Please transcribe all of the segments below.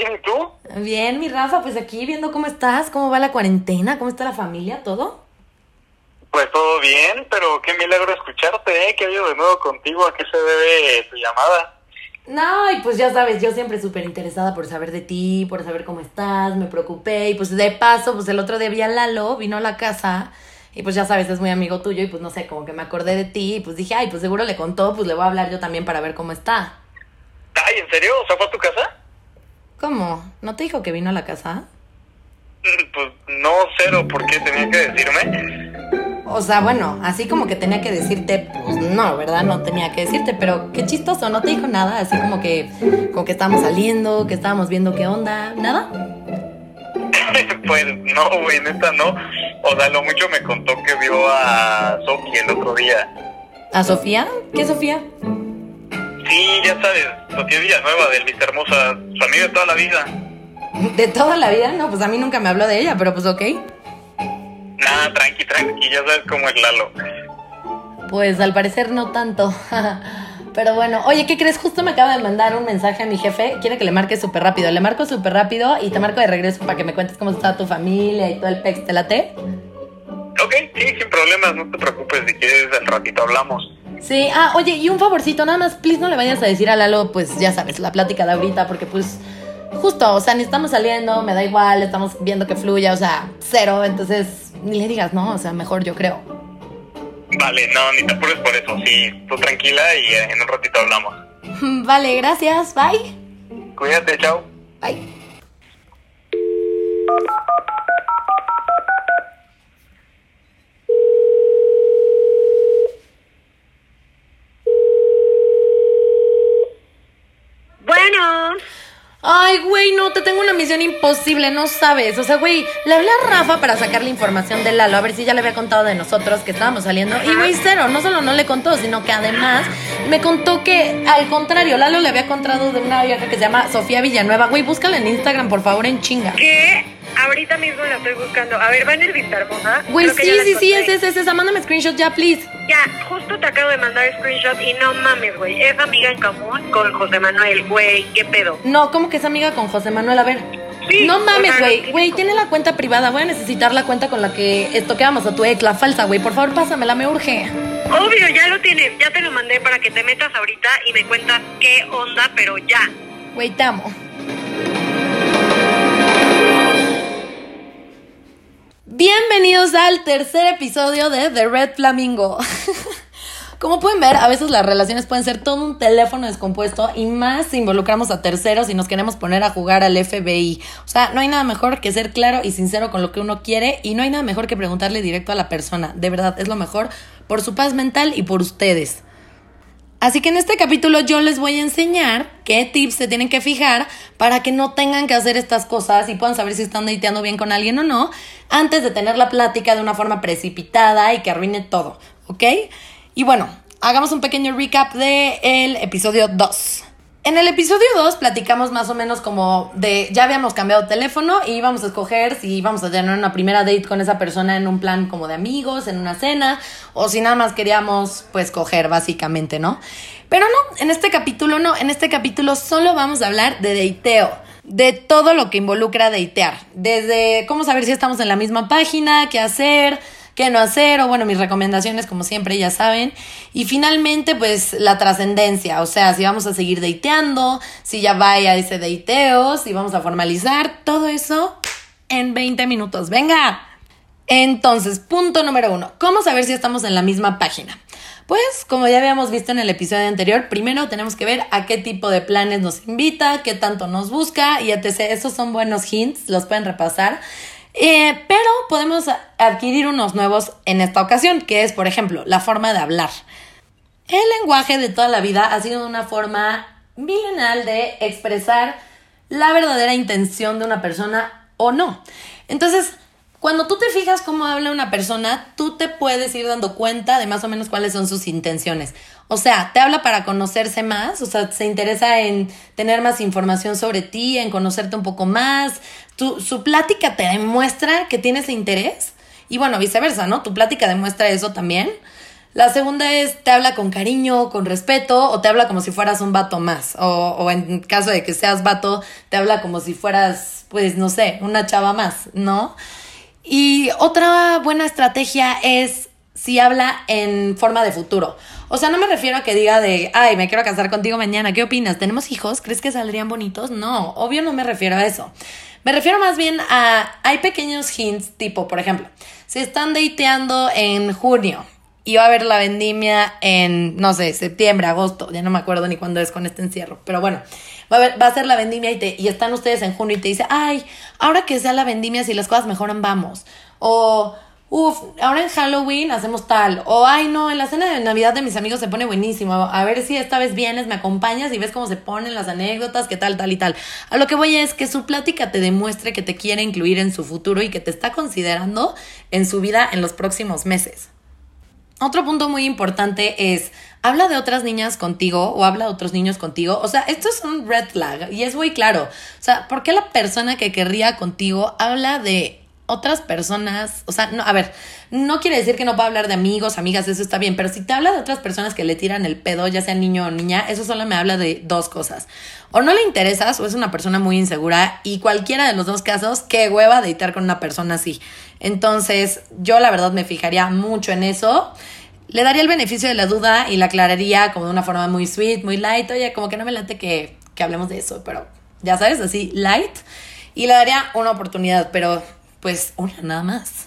¿Bien y tú? Bien, mi Rafa, pues aquí viendo cómo estás, cómo va la cuarentena, cómo está la familia, todo. Pues todo bien, pero qué milagro escucharte, ¿eh? ¿Qué ha habido de nuevo contigo? ¿A qué se debe tu llamada? No, y pues ya sabes, yo siempre súper interesada por saber de ti, por saber cómo estás, me preocupé y pues de paso, pues el otro día vi a Lalo, vino a la casa y pues ya sabes, es muy amigo tuyo y pues no sé, como que me acordé de ti y pues dije, ay, pues seguro le contó, pues le voy a hablar yo también para ver cómo está. Ay, ¿en serio? ¿O sea, fue a tu casa? ¿Cómo? ¿No te dijo que vino a la casa? Pues no, cero, ¿por qué tenía que decirme? O sea, bueno, así como que tenía que decirte, pues no, ¿verdad? No tenía que decirte, pero qué chistoso, no te dijo nada, así como que, como que estábamos saliendo, que estábamos viendo qué onda, ¿nada? pues no, güey, neta no. O sea, lo mucho me contó que vio a Sofi el otro día. ¿A Sofía? ¿Qué Sofía? Sí, ya sabes, Sofía Villanueva, del Vista Hermosa, su amiga de toda la vida. ¿De toda la vida? No, pues a mí nunca me habló de ella, pero pues ok. Nada, tranqui, tranqui, ya sabes cómo es Lalo. Pues al parecer no tanto. Pero bueno, oye, ¿qué crees? Justo me acaba de mandar un mensaje a mi jefe. Quiere que le marque súper rápido. Le marco súper rápido y te marco de regreso para que me cuentes cómo está tu familia y todo el pex. ¿Te late? Ok, sí, sin problemas, no te preocupes, si quieres al ratito hablamos. Sí, ah, oye, y un favorcito, nada más, please no le vayas a decir a Lalo, pues ya sabes, la plática de ahorita, porque pues justo, o sea, ni estamos saliendo, me da igual, estamos viendo que fluya, o sea, cero, entonces ni le digas, ¿no? O sea, mejor yo creo. Vale, no, ni te apures por eso, sí, tú tranquila y eh, en un ratito hablamos. Vale, gracias, bye. Cuídate, chao. Bye. Bueno, Ay, güey, no, te tengo una misión imposible, no sabes. O sea, güey, le hablé a Rafa para sacar la información de Lalo, a ver si ya le había contado de nosotros que estábamos saliendo. Y, güey, cero, no solo no le contó, sino que además me contó que, al contrario, Lalo le había contado de una vieja que se llama Sofía Villanueva. Güey, búscala en Instagram, por favor, en chinga. ¿qué? Ahorita mismo la estoy buscando. A ver, va en el Vista Hermosa. Güey, sí, sí, sí, es esa, es esa. Mándame screenshot ya, please. Ya, justo te acabo de mandar screenshot y no mames, güey. Es amiga en común con José Manuel, güey. ¿Qué pedo? No, ¿cómo que es amiga con José Manuel? A ver. Sí, no mames, güey. Güey, tiene la cuenta privada. Voy a necesitar la cuenta con la que estoqueamos a tu ex, la falsa, güey. Por favor, pásamela, me urge. Obvio, ya lo tienes. Ya te lo mandé para que te metas ahorita y me cuentas qué onda, pero ya. Güey, te amo. Bienvenidos al tercer episodio de The Red Flamingo. Como pueden ver, a veces las relaciones pueden ser todo un teléfono descompuesto y más si involucramos a terceros y nos queremos poner a jugar al FBI. O sea, no hay nada mejor que ser claro y sincero con lo que uno quiere y no hay nada mejor que preguntarle directo a la persona. De verdad, es lo mejor por su paz mental y por ustedes. Así que en este capítulo yo les voy a enseñar qué tips se tienen que fijar para que no tengan que hacer estas cosas y puedan saber si están dateando bien con alguien o no antes de tener la plática de una forma precipitada y que arruine todo, ¿ok? Y bueno, hagamos un pequeño recap del episodio 2. En el episodio 2 platicamos más o menos como de ya habíamos cambiado teléfono y íbamos a escoger si íbamos a tener una primera date con esa persona en un plan como de amigos, en una cena, o si nada más queríamos pues coger básicamente, ¿no? Pero no, en este capítulo no, en este capítulo solo vamos a hablar de dateo, de todo lo que involucra datear, desde cómo saber si estamos en la misma página, qué hacer, qué no hacer, o bueno, mis recomendaciones como siempre ya saben. Y finalmente, pues la trascendencia, o sea, si vamos a seguir dateando, si ya vaya ese dateo, si vamos a formalizar, todo eso en 20 minutos. Venga. Entonces, punto número uno, ¿cómo saber si estamos en la misma página? Pues, como ya habíamos visto en el episodio anterior, primero tenemos que ver a qué tipo de planes nos invita, qué tanto nos busca y etc. Esos son buenos hints, los pueden repasar. Eh, pero podemos adquirir unos nuevos en esta ocasión, que es, por ejemplo, la forma de hablar. El lenguaje de toda la vida ha sido una forma milenal de expresar la verdadera intención de una persona o no. Entonces, cuando tú te fijas cómo habla una persona, tú te puedes ir dando cuenta de más o menos cuáles son sus intenciones. O sea, te habla para conocerse más, o sea, se interesa en tener más información sobre ti, en conocerte un poco más. Su plática te demuestra que tienes interés. Y bueno, viceversa, ¿no? Tu plática demuestra eso también. La segunda es, te habla con cariño, con respeto, o te habla como si fueras un vato más. O, o en caso de que seas vato, te habla como si fueras, pues, no sé, una chava más, ¿no? Y otra buena estrategia es si habla en forma de futuro. O sea, no me refiero a que diga de, ay, me quiero casar contigo mañana, ¿qué opinas? ¿Tenemos hijos? ¿Crees que saldrían bonitos? No, obvio no me refiero a eso. Me refiero más bien a, hay pequeños hints, tipo, por ejemplo, si están dateando en junio y va a haber la vendimia en, no sé, septiembre, agosto, ya no me acuerdo ni cuándo es con este encierro, pero bueno, va a, va a ser la vendimia y, te, y están ustedes en junio y te dice, ay, ahora que sea la vendimia, si las cosas mejoran, vamos. O, uff, ahora en Halloween hacemos tal. O, ay, no, en la cena de Navidad de mis amigos se pone buenísimo. A ver si esta vez vienes, me acompañas y ves cómo se ponen las anécdotas, qué tal, tal y tal. A lo que voy es que su plática te demuestre que te quiere incluir en su futuro y que te está considerando en su vida en los próximos meses. Otro punto muy importante es, habla de otras niñas contigo o habla de otros niños contigo. O sea, esto es un red flag y es muy claro. O sea, ¿por qué la persona que querría contigo habla de otras personas? O sea, no, a ver, no quiere decir que no pueda hablar de amigos, amigas, eso está bien, pero si te habla de otras personas que le tiran el pedo, ya sea niño o niña, eso solo me habla de dos cosas. O no le interesas o es una persona muy insegura y cualquiera de los dos casos, qué hueva deitar con una persona así. Entonces, yo la verdad me fijaría mucho en eso. Le daría el beneficio de la duda y la aclararía como de una forma muy sweet, muy light. Oye, como que no me late que, que hablemos de eso, pero ya sabes, así, light. Y le daría una oportunidad, pero pues una nada más.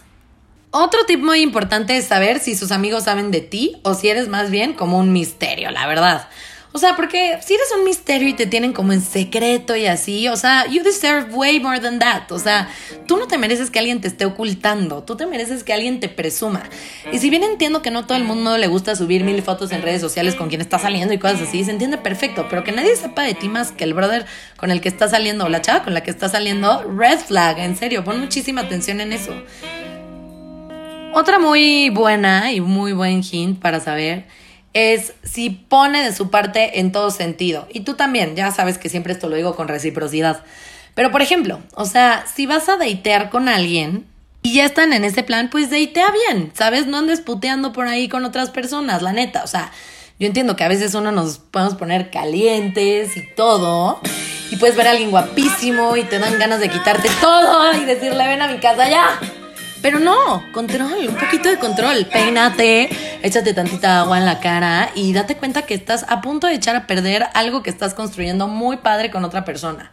Otro tip muy importante es saber si sus amigos saben de ti o si eres más bien como un misterio, la verdad. O sea, porque si eres un misterio y te tienen como en secreto y así, o sea, you deserve way more than that. O sea, tú no te mereces que alguien te esté ocultando, tú te mereces que alguien te presuma. Y si bien entiendo que no todo el mundo le gusta subir mil fotos en redes sociales con quien está saliendo y cosas así, se entiende perfecto, pero que nadie sepa de ti más que el brother con el que está saliendo o la chava con la que está saliendo, red flag, en serio, pon muchísima atención en eso. Otra muy buena y muy buen hint para saber es si pone de su parte en todo sentido. Y tú también, ya sabes que siempre esto lo digo con reciprocidad. Pero por ejemplo, o sea, si vas a datear con alguien y ya están en ese plan, pues datea bien, ¿sabes? No andes puteando por ahí con otras personas, la neta. O sea, yo entiendo que a veces uno nos podemos poner calientes y todo. Y puedes ver a alguien guapísimo y te dan ganas de quitarte todo y decirle, ven a mi casa ya. Pero no, control, un poquito de control. Peínate, échate tantita agua en la cara y date cuenta que estás a punto de echar a perder algo que estás construyendo muy padre con otra persona.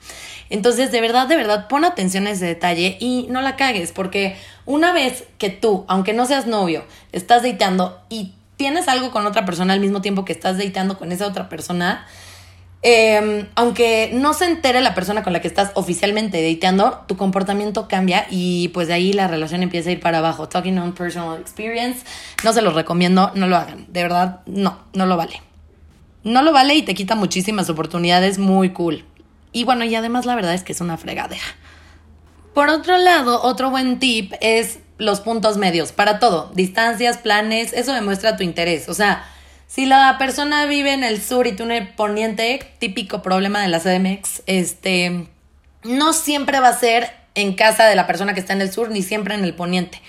Entonces, de verdad, de verdad, pon atención a ese detalle y no la cagues, porque una vez que tú, aunque no seas novio, estás dateando y tienes algo con otra persona al mismo tiempo que estás dateando con esa otra persona, Em, aunque no se entere la persona con la que estás oficialmente dateando, tu comportamiento cambia y pues de ahí la relación empieza a ir para abajo. Talking on personal experience, no se los recomiendo, no lo hagan. De verdad, no, no lo vale. No lo vale y te quita muchísimas oportunidades muy cool. Y bueno, y además la verdad es que es una fregadera. Por otro lado, otro buen tip es los puntos medios para todo. Distancias, planes, eso demuestra tu interés. O sea, si la persona vive en el sur y tú en el poniente, típico problema de la CDMX, este, no siempre va a ser en casa de la persona que está en el sur, ni siempre en el poniente.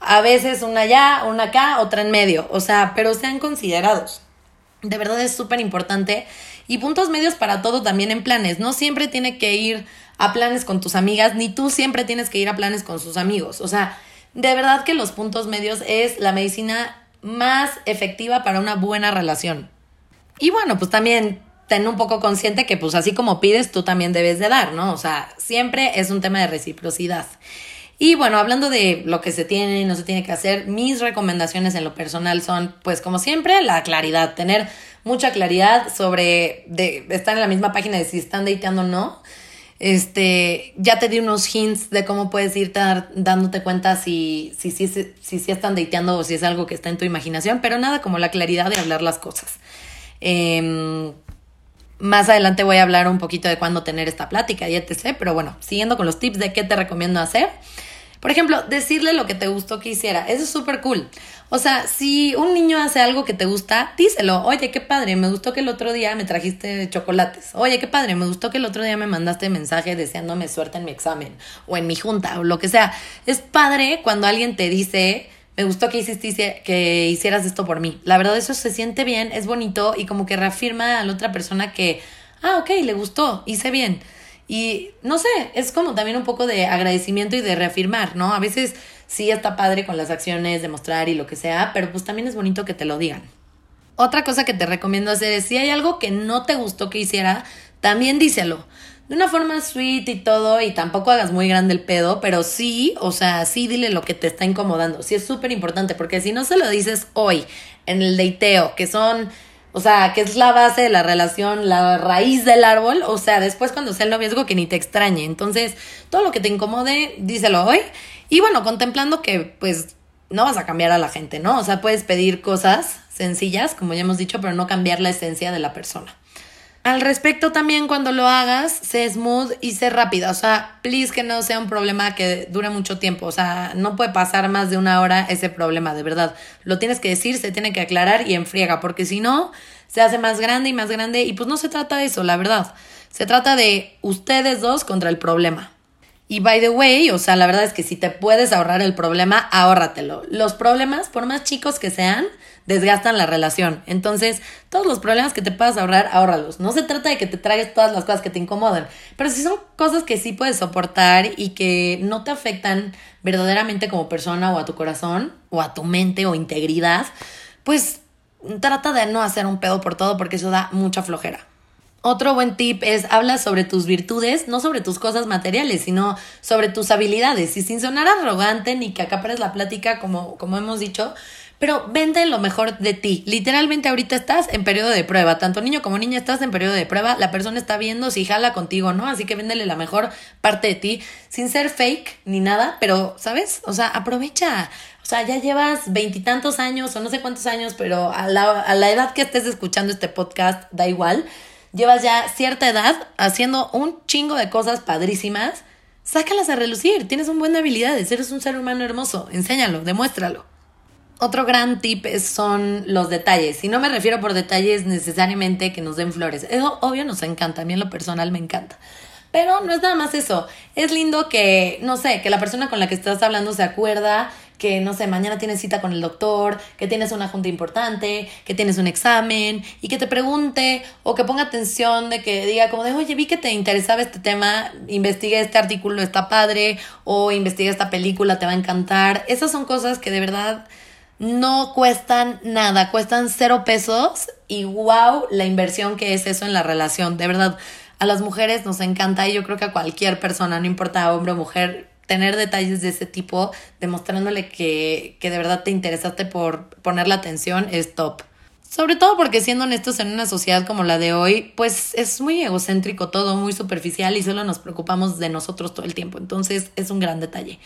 A veces una allá, una acá, otra en medio. O sea, pero sean considerados. De verdad es súper importante. Y puntos medios para todo también en planes. No siempre tiene que ir a planes con tus amigas, ni tú siempre tienes que ir a planes con sus amigos. O sea, de verdad que los puntos medios es la medicina más efectiva para una buena relación. Y bueno, pues también ten un poco consciente que pues así como pides, tú también debes de dar, ¿no? O sea, siempre es un tema de reciprocidad. Y bueno, hablando de lo que se tiene y no se tiene que hacer, mis recomendaciones en lo personal son, pues como siempre, la claridad, tener mucha claridad sobre de estar en la misma página de si están dateando o no. Este, ya te di unos hints de cómo puedes ir dándote cuenta si si, si, si, si, están dateando o si es algo que está en tu imaginación, pero nada como la claridad de hablar las cosas. Em, más adelante voy a hablar un poquito de cuándo tener esta plática y etc. Pero bueno, siguiendo con los tips de qué te recomiendo hacer. Por ejemplo, decirle lo que te gustó que hiciera. Eso es súper cool. O sea, si un niño hace algo que te gusta, díselo. Oye, qué padre, me gustó que el otro día me trajiste chocolates. Oye, qué padre, me gustó que el otro día me mandaste mensaje deseándome suerte en mi examen o en mi junta o lo que sea. Es padre cuando alguien te dice me gustó que, hiciste, que hicieras esto por mí. La verdad eso se siente bien, es bonito y como que reafirma a la otra persona que, ah, ok, le gustó, hice bien. Y no sé, es como también un poco de agradecimiento y de reafirmar, ¿no? A veces sí está padre con las acciones, demostrar y lo que sea, pero pues también es bonito que te lo digan. Otra cosa que te recomiendo hacer es si hay algo que no te gustó que hiciera, también díselo. De una forma sweet y todo, y tampoco hagas muy grande el pedo, pero sí, o sea, sí dile lo que te está incomodando. Sí es súper importante, porque si no se lo dices hoy, en el deiteo, que son, o sea, que es la base de la relación, la raíz del árbol, o sea, después cuando sea el noviazgo que ni te extrañe. Entonces, todo lo que te incomode, díselo hoy. Y bueno, contemplando que, pues, no vas a cambiar a la gente, ¿no? O sea, puedes pedir cosas sencillas, como ya hemos dicho, pero no cambiar la esencia de la persona. Al respecto también cuando lo hagas, sé smooth y sé rápida. O sea, please que no sea un problema que dure mucho tiempo. O sea, no puede pasar más de una hora ese problema, de verdad. Lo tienes que decir, se tiene que aclarar y enfriega, porque si no, se hace más grande y más grande. Y pues no se trata de eso, la verdad. Se trata de ustedes dos contra el problema. Y by the way, o sea, la verdad es que si te puedes ahorrar el problema, ahórratelo. Los problemas, por más chicos que sean, desgastan la relación. Entonces, todos los problemas que te puedas ahorrar, ahórralos. No se trata de que te tragues todas las cosas que te incomodan, pero si son cosas que sí puedes soportar y que no te afectan verdaderamente como persona o a tu corazón o a tu mente o integridad, pues trata de no hacer un pedo por todo porque eso da mucha flojera. Otro buen tip es habla sobre tus virtudes, no sobre tus cosas materiales, sino sobre tus habilidades. Y sin sonar arrogante ni que acapares la plática, como, como hemos dicho, pero vende lo mejor de ti. Literalmente ahorita estás en periodo de prueba. Tanto niño como niña estás en periodo de prueba. La persona está viendo si jala contigo, ¿no? Así que véndele la mejor parte de ti sin ser fake ni nada, pero, ¿sabes? O sea, aprovecha. O sea, ya llevas veintitantos años o no sé cuántos años, pero a la, a la edad que estés escuchando este podcast, da igual. Llevas ya cierta edad haciendo un chingo de cosas padrísimas. Sácalas a relucir. Tienes un buen habilidades. Eres un ser humano hermoso. Enséñalo, demuéstralo. Otro gran tip son los detalles. Y no me refiero por detalles necesariamente que nos den flores. Eso obvio nos encanta. A mí en lo personal me encanta. Pero no es nada más eso. Es lindo que, no sé, que la persona con la que estás hablando se acuerda que, no sé, mañana tienes cita con el doctor, que tienes una junta importante, que tienes un examen y que te pregunte o que ponga atención de que diga como de, oye, vi que te interesaba este tema, investigué este artículo, está padre, o investigué esta película, te va a encantar. Esas son cosas que de verdad no cuestan nada, cuestan cero pesos y wow, la inversión que es eso en la relación. De verdad, a las mujeres nos encanta y yo creo que a cualquier persona, no importa hombre o mujer, tener detalles de ese tipo, demostrándole que, que de verdad te interesaste por poner la atención, es top. Sobre todo porque siendo honestos en una sociedad como la de hoy, pues es muy egocéntrico todo, muy superficial y solo nos preocupamos de nosotros todo el tiempo. Entonces es un gran detalle.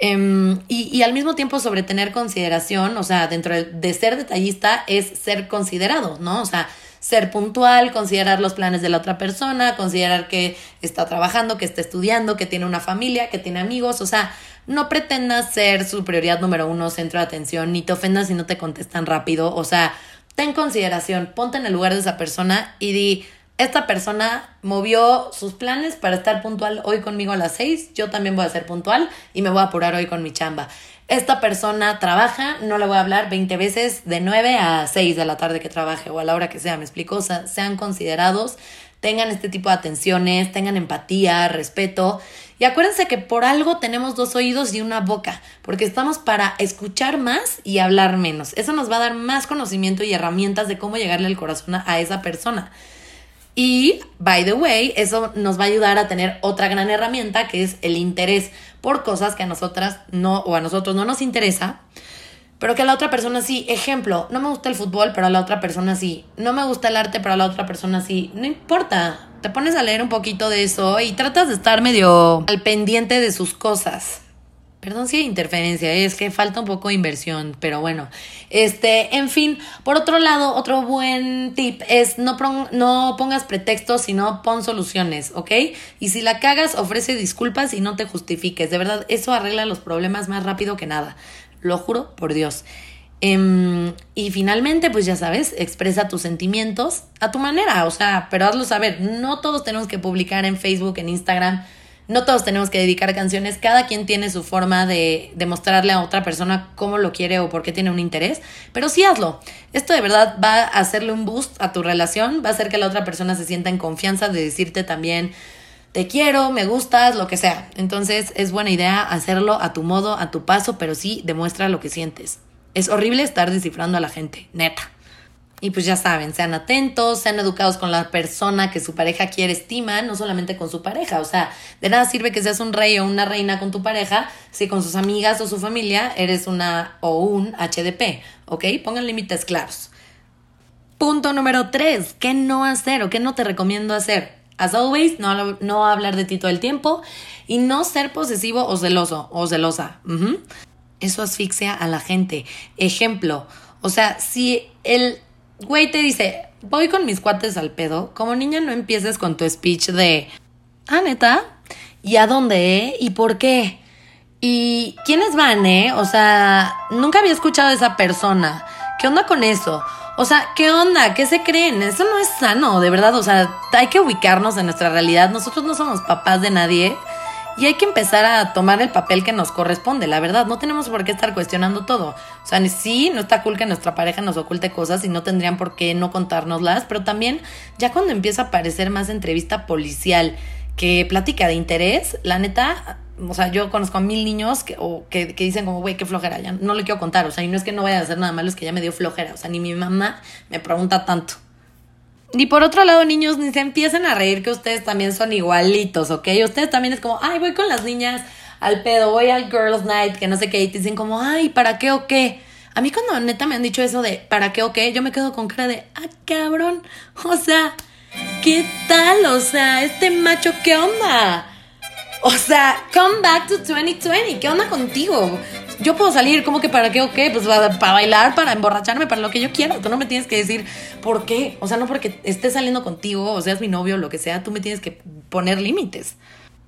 Em, y, al mismo tiempo sobre tener consideración, o sea, dentro de, ser detallista es ser considerado, ¿no? O sea, ser puntual, considerar los planes de la otra persona, considerar que está trabajando, que está estudiando, que tiene una familia, que tiene amigos, o sea, no pretendas ser su prioridad número uno, centro de atención, ni te ofendas si no te contestan rápido, o sea, ten consideración, ponte en el lugar de esa persona y di, esta persona movió sus planes para estar puntual hoy conmigo a las 6, yo también voy a ser puntual y me voy a apurar hoy con mi chamba. Esta persona trabaja, no le voy a hablar 20 veces de 9 a 6 de la tarde que trabaje o a la hora que sea, me explico, o sea, sean considerados, tengan este tipo de atenciones, tengan empatía, respeto y acuérdense que por algo tenemos dos oídos y una boca, porque estamos para escuchar más y hablar menos. Eso nos va a dar más conocimiento y herramientas de cómo llegarle al corazón a esa persona. Y, by the way, eso nos va a ayudar a tener otra gran herramienta que es el interés por cosas que a nosotras no, o a nosotros no nos interesa, pero que a la otra persona sí. Ejemplo, no me gusta el fútbol, pero a la otra persona sí. No me gusta el arte, pero a la otra persona sí. No importa. Te pones a leer un poquito de eso y tratas de estar medio al pendiente de sus cosas. Perdón si hay interferencia, es que falta un poco de inversión, pero bueno. Este, en fin, por otro lado, otro buen tip es no, no pongas pretextos, sino pon soluciones, ¿ok? Y si la cagas, ofrece disculpas y no te justifiques. De verdad, eso arregla los problemas más rápido que nada. Lo juro por Dios. Em, y finalmente, pues ya sabes, expresa tus sentimientos a tu manera, o sea, pero hazlo saber. No todos tenemos que publicar en Facebook, en Instagram No todos tenemos que dedicar canciones, cada quien tiene su forma de demostrarle a otra persona cómo lo quiere o por qué tiene un interés, pero sí hazlo. Esto de verdad va a hacerle un boost a tu relación, va a hacer que la otra persona se sienta en confianza de decirte también te quiero, me gustas, lo que sea. Entonces es buena idea hacerlo a tu modo, a tu paso, pero sí demuestra lo que sientes. Es horrible estar descifrando a la gente, neta. Y pues ya saben, sean atentos, sean educados con la persona que su pareja quiere, estima, no solamente con su pareja. O sea, de nada sirve que seas un rey o una reina con tu pareja si con sus amigas o su familia eres una o un HDP, ¿ok? Pongan límites claros. Punto número tres, ¿qué no hacer o qué no te recomiendo hacer? As always, no, no hablar de ti todo el tiempo y no ser posesivo o celoso o celosa. Eso asfixia a la gente. Ejemplo, o sea, si el güey te dice, voy con mis cuates al pedo, como niña no empieces con tu speech de, ah, neta, ¿y a dónde? Eh? ¿Y por qué? ¿Y quiénes van, eh? O sea, nunca había escuchado a esa persona. ¿Qué onda con eso? O sea, ¿qué onda? ¿Qué se creen? Eso no es sano, de verdad. O sea, hay que ubicarnos en nuestra realidad. Nosotros no somos papás de nadie. Y hay que empezar a tomar el papel que nos corresponde, la verdad. No tenemos por qué estar cuestionando todo. O sea, sí, no está cool que nuestra pareja nos oculte cosas y no tendrían por qué no contárnoslas, pero también ya cuando empieza a parecer más entrevista policial que plática de interés, la neta, o sea, yo conozco a mil niños que, o que, que dicen como, güey, qué flojera, ya no le quiero contar. O sea, y no es que no vaya a hacer nada malo, es que ya me dio flojera. O sea, ni mi mamá me pregunta tanto. Y por otro lado, niños, ni se empiecen a reír que ustedes también son igualitos, ¿ok? Ustedes también es como, ay, voy con las niñas al pedo, voy al Girls Night, que no sé qué, y te dicen como, ay, ¿para qué o qué? A mí cuando neta me han dicho eso de, ¿para qué o qué? Yo me quedo con cara de, ah, cabrón, o sea, ¿qué tal? O sea, este macho, ¿qué onda? O sea, come back to 2020, ¿qué onda contigo? Yo puedo salir, como que para qué o qué, pues para, bailar, para emborracharme, para lo que yo quiera. Tú no me tienes que decir por qué. O sea, no porque esté saliendo contigo o seas mi novio lo que sea, tú me tienes que poner límites.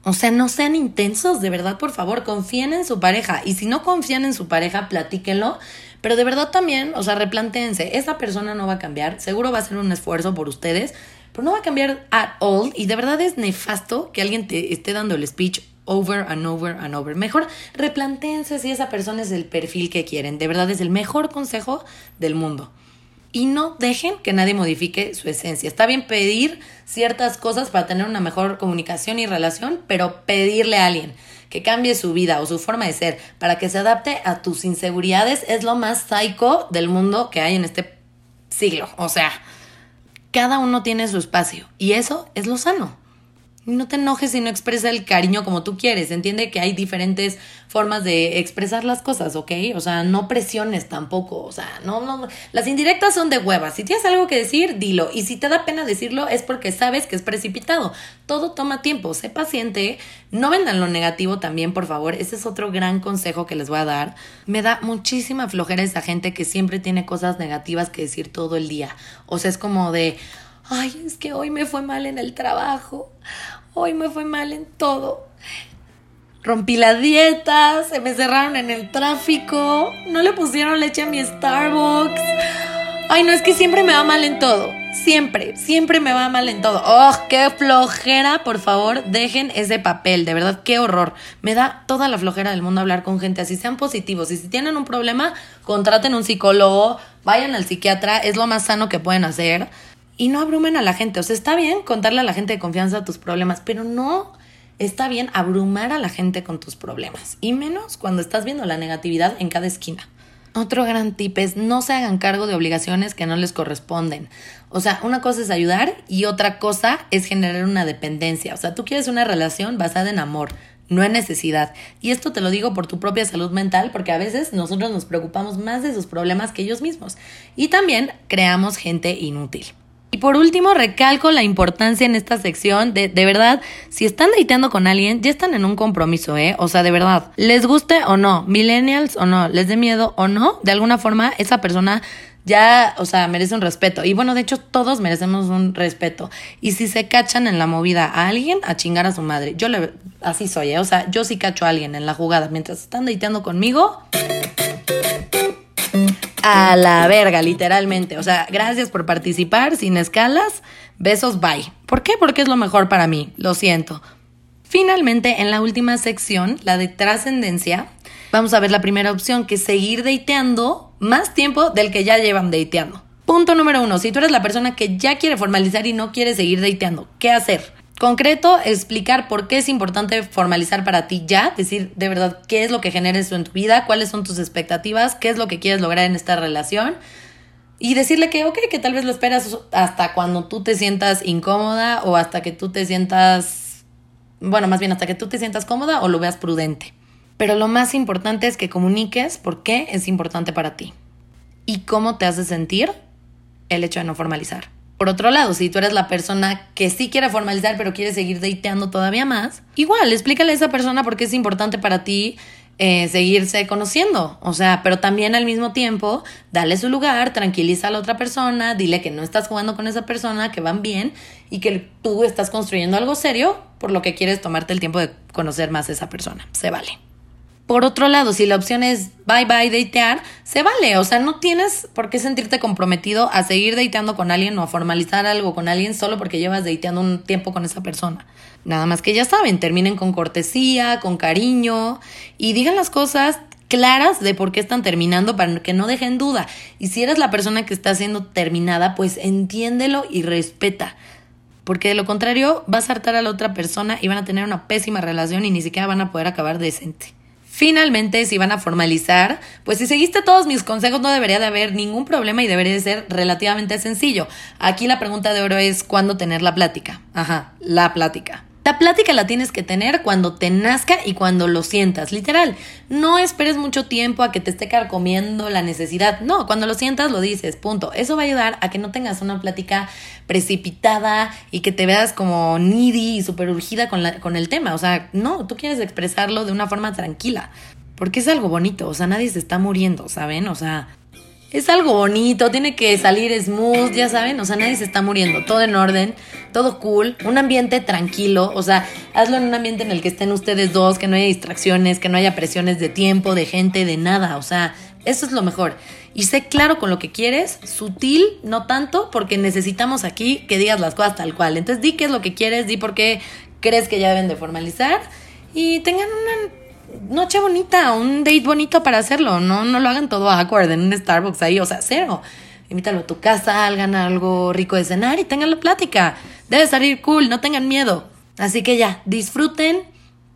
O sea, no sean intensos, de verdad, por favor, confíen en su pareja. Y si no confían en su pareja, platíquenlo. Pero de verdad también, o sea, replanteense, esa persona no va a cambiar, seguro va a ser un esfuerzo por ustedes, pero no va a cambiar at all. Y de verdad es nefasto que alguien te esté dando el speech over and over and over. Mejor replantéense si esa persona es el perfil que quieren. De verdad es el mejor consejo del mundo. Y no dejen que nadie modifique su esencia. Está bien pedir ciertas cosas para tener una mejor comunicación y relación, pero pedirle a alguien que cambie su vida o su forma de ser para que se adapte a tus inseguridades es lo más psycho del mundo que hay en este siglo. O sea, cada uno tiene su espacio y eso es lo sano no te enojes si no expresa el cariño como tú quieres. Entiende que hay diferentes formas de expresar las cosas, ¿ok? O sea, no presiones tampoco. O sea, no, no. Las indirectas son de huevas. Si tienes algo que decir, dilo. Y si te da pena decirlo, es porque sabes que es precipitado. Todo toma tiempo. Sé paciente. No vendan lo negativo también, por favor. Ese es otro gran consejo que les voy a dar. Me da muchísima flojera esa gente que siempre tiene cosas negativas que decir todo el día. O sea, es como de ay, es que hoy me fue mal en el trabajo, hoy me fue mal en todo. Rompí la dieta, se me cerraron en el tráfico, no le pusieron leche a mi Starbucks. Ay, no, es que siempre me va mal en todo. Siempre, siempre me va mal en todo. ¡Oh, qué flojera! Por favor, dejen ese papel. De verdad, qué horror. Me da toda la flojera del mundo hablar con gente así. Sean positivos. Y si tienen un problema, contraten un psicólogo, vayan al psiquiatra. Es lo más sano que pueden hacer y no abrumen a la gente. O sea, está bien contarle a la gente de confianza tus problemas, pero no está bien abrumar a la gente con tus problemas. Y menos cuando estás viendo la negatividad en cada esquina. Otro gran tip es no se hagan cargo de obligaciones que no les corresponden. O sea, una cosa es ayudar y otra cosa es generar una dependencia. O sea, tú quieres una relación basada en amor, no en necesidad. Y esto te lo digo por tu propia salud mental, porque a veces nosotros nos preocupamos más de sus problemas que ellos mismos. Y también creamos gente inútil. Y por último, recalco la importancia en esta sección de, de verdad, si están dateando con alguien, ya están en un compromiso, ¿eh? O sea, de verdad, les guste o no, millennials o no, les dé miedo o no, de alguna forma esa persona ya, o sea, merece un respeto. Y bueno, de hecho, todos merecemos un respeto. Y si se cachan en la movida a alguien, a chingar a su madre. Yo le, así soy, ¿eh? O sea, yo sí cacho a alguien en la jugada. Mientras están dateando conmigo, a la verga, literalmente. O sea, gracias por participar, sin escalas. Besos, bye. ¿Por qué? Porque es lo mejor para mí, lo siento. Finalmente, en la última sección, la de trascendencia, vamos a ver la primera opción, que es seguir dateando más tiempo del que ya llevan dateando. Punto número uno, si tú eres la persona que ya quiere formalizar y no quiere seguir dateando, ¿qué hacer? Concreto, explicar por qué es importante formalizar para ti ya, decir de verdad qué es lo que genera eso en tu vida, cuáles son tus expectativas, qué es lo que quieres lograr en esta relación y decirle que, ok, que tal vez lo esperas hasta cuando tú te sientas incómoda o hasta que tú te sientas, bueno, más bien hasta que tú te sientas cómoda o lo veas prudente. Pero lo más importante es que comuniques por qué es importante para ti y cómo te hace sentir el hecho de no formalizar. Por otro lado, si tú eres la persona que sí quiere formalizar pero quiere seguir dateando todavía más, igual, explícale a esa persona por qué es importante para ti eh, seguirse conociendo. O sea, pero también al mismo tiempo, dale su lugar, tranquiliza a la otra persona, dile que no estás jugando con esa persona, que van bien y que tú estás construyendo algo serio por lo que quieres tomarte el tiempo de conocer más a esa persona. Se vale. Por otro lado, si la opción es bye bye datear, se vale. O sea, no tienes por qué sentirte comprometido a seguir dateando con alguien o a formalizar algo con alguien solo porque llevas dateando un tiempo con esa persona. Nada más que ya saben, terminen con cortesía, con cariño y digan las cosas claras de por qué están terminando para que no dejen duda. Y si eres la persona que está siendo terminada, pues entiéndelo y respeta. Porque de lo contrario vas a hartar a la otra persona y van a tener una pésima relación y ni siquiera van a poder acabar decente. Finalmente, si van a formalizar, pues si seguiste todos mis consejos no debería de haber ningún problema y debería de ser relativamente sencillo. Aquí la pregunta de oro es cuándo tener la plática. Ajá, la plática. La plática la tienes que tener cuando te nazca y cuando lo sientas, literal. No esperes mucho tiempo a que te esté carcomiendo la necesidad. No, cuando lo sientas lo dices, punto. Eso va a ayudar a que no tengas una plática precipitada y que te veas como needy y super urgida con, la, con el tema. O sea, no, tú quieres expresarlo de una forma tranquila. Porque es algo bonito, o sea, nadie se está muriendo, ¿saben? O sea, es algo bonito, tiene que salir smooth, ya saben, o sea, nadie se está muriendo, todo en orden, todo cool, un ambiente tranquilo, o sea, hazlo en un ambiente en el que estén ustedes dos, que no haya distracciones, que no haya presiones de tiempo, de gente, de nada, o sea, eso es lo mejor. Y sé claro con lo que quieres, sutil, no tanto, porque necesitamos aquí que digas las cosas tal cual. Entonces di qué es lo que quieres, di por qué crees que ya deben de formalizar y tengan una noche bonita, un date bonito para hacerlo. No, no lo hagan todo awkward en un Starbucks ahí, o sea, cero. Invítalo a tu casa, hagan algo rico de cenar y tengan la plática. Debe salir cool, no tengan miedo. Así que ya, disfruten,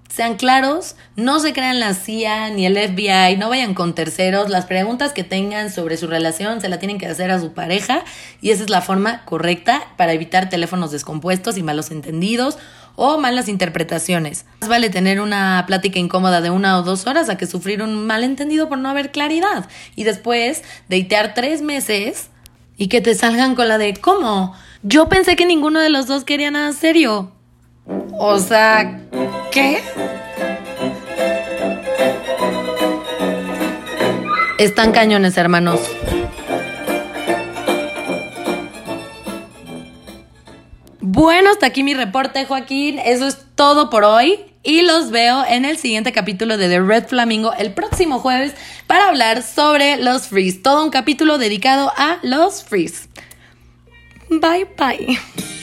sean claros, no se crean la CIA ni el FBI, no vayan con terceros. Las preguntas que tengan sobre su relación se la tienen que hacer a su pareja y esa es la forma correcta para evitar teléfonos descompuestos y malos entendidos o malas interpretaciones. Más vale tener una plática incómoda de una o dos horas a que sufrir un malentendido por no haber claridad y después deitear tres meses y que te salgan con la de ¿cómo? Yo pensé que ninguno de los dos quería nada serio. O sea, ¿qué? Están cañones, hermanos. Bueno, hasta aquí mi reporte, Joaquín. Eso es todo por hoy. Y los veo en el siguiente capítulo de The Red Flamingo el próximo jueves para hablar sobre los freeze. Todo un capítulo dedicado a los freeze. Bye bye.